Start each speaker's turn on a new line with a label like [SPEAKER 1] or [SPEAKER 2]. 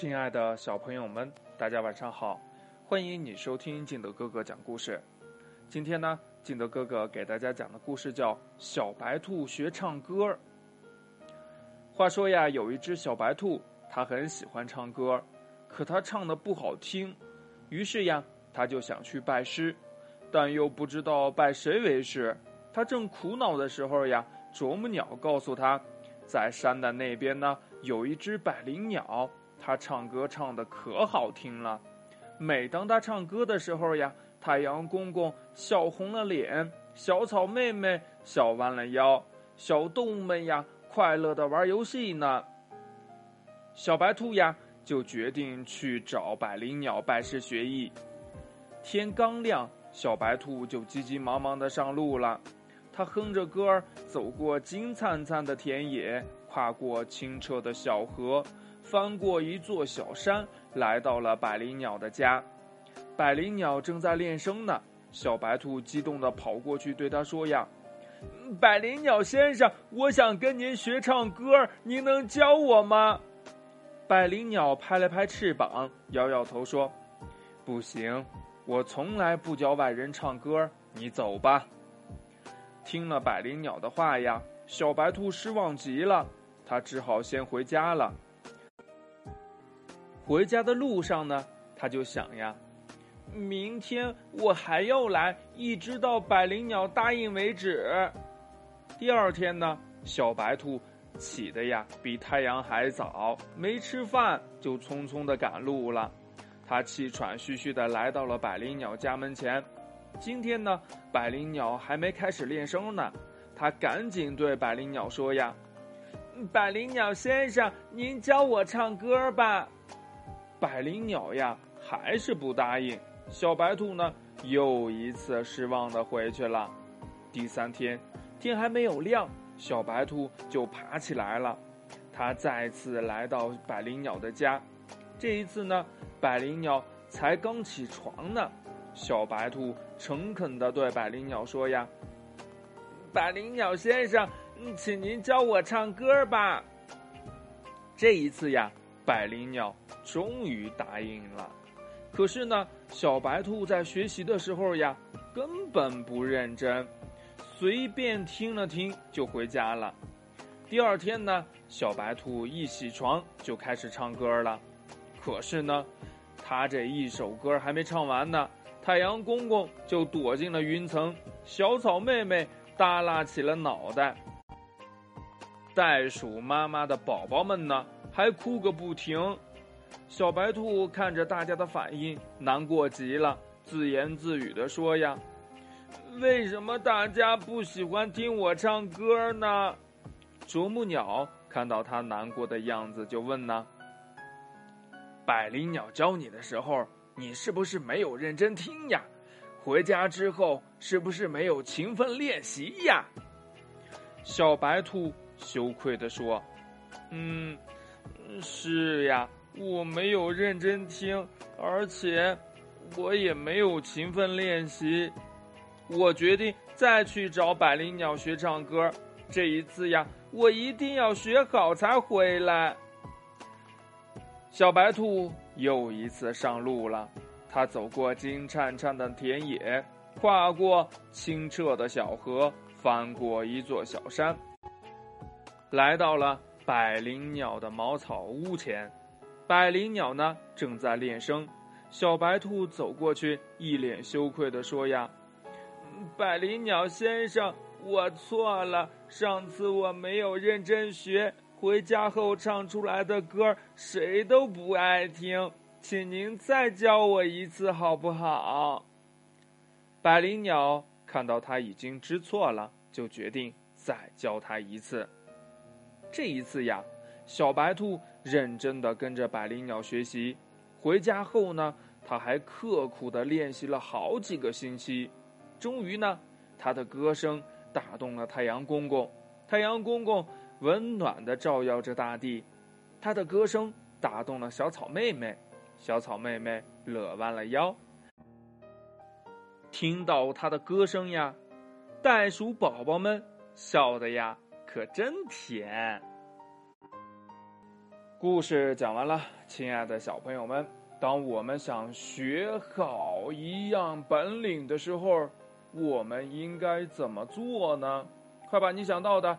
[SPEAKER 1] 亲爱的小朋友们，大家晚上好！欢迎你收听金德哥哥讲故事。今天呢，金德哥哥给大家讲的故事叫《小白兔学唱歌》。话说呀，有一只小白兔，它很喜欢唱歌，可它唱的不好听，于是呀，它就想去拜师，但又不知道拜谁为师。它正苦恼的时候呀，啄木鸟告诉它，在山的那边呢，有一只百灵鸟。他唱歌唱的可好听了，每当他唱歌的时候呀，太阳公公笑红了脸，小草妹妹笑弯了腰，小动物们呀快乐的玩游戏呢。小白兔呀就决定去找百灵鸟拜师学艺。天刚亮，小白兔就急急忙忙的上路了。他哼着歌儿走过金灿灿的田野，跨过清澈的小河。翻过一座小山，来到了百灵鸟的家。百灵鸟正在练声呢。小白兔激动地跑过去，对他说：“呀，百灵鸟先生，我想跟您学唱歌，您能教我吗？”百灵鸟拍了拍翅膀，摇摇头说：“不行，我从来不教外人唱歌。你走吧。”听了百灵鸟的话呀，小白兔失望极了，他只好先回家了。回家的路上呢，他就想呀，明天我还要来，一直到百灵鸟答应为止。第二天呢，小白兔起的呀比太阳还早，没吃饭就匆匆的赶路了。他气喘吁吁的来到了百灵鸟家门前。今天呢，百灵鸟还没开始练声呢，他赶紧对百灵鸟说呀：“百灵鸟先生，您教我唱歌吧。”百灵鸟呀，还是不答应。小白兔呢，又一次失望的回去了。第三天，天还没有亮，小白兔就爬起来了。它再次来到百灵鸟的家。这一次呢，百灵鸟才刚起床呢。小白兔诚恳的对百灵鸟说：“呀，百灵鸟先生，请您教我唱歌吧。”这一次呀。百灵鸟终于答应了，可是呢，小白兔在学习的时候呀，根本不认真，随便听了听就回家了。第二天呢，小白兔一起床就开始唱歌了，可是呢，他这一首歌还没唱完呢，太阳公公就躲进了云层，小草妹妹耷拉起了脑袋，袋鼠妈妈的宝宝们呢？还哭个不停，小白兔看着大家的反应，难过极了，自言自语的说：“呀，为什么大家不喜欢听我唱歌呢？”啄木鸟看到他难过的样子，就问呢：“百灵鸟教你的时候，你是不是没有认真听呀？回家之后，是不是没有勤奋练习呀？”小白兔羞愧的说：“嗯。”是呀，我没有认真听，而且我也没有勤奋练习。我决定再去找百灵鸟学唱歌。这一次呀，我一定要学好才回来。小白兔又一次上路了。它走过金灿灿的田野，跨过清澈的小河，翻过一座小山，来到了。百灵鸟的茅草屋前，百灵鸟呢正在练声。小白兔走过去，一脸羞愧地说：“呀，百灵鸟先生，我错了。上次我没有认真学，回家后唱出来的歌谁都不爱听，请您再教我一次好不好？”百灵鸟看到他已经知错了，就决定再教他一次。这一次呀，小白兔认真的跟着百灵鸟学习。回家后呢，他还刻苦的练习了好几个星期。终于呢，他的歌声打动了太阳公公。太阳公公温暖的照耀着大地，他的歌声打动了小草妹妹。小草妹妹乐弯了腰。听到他的歌声呀，袋鼠宝宝们笑的呀。可真甜！故事讲完了，亲爱的小朋友们，当我们想学好一样本领的时候，我们应该怎么做呢？快把你想到的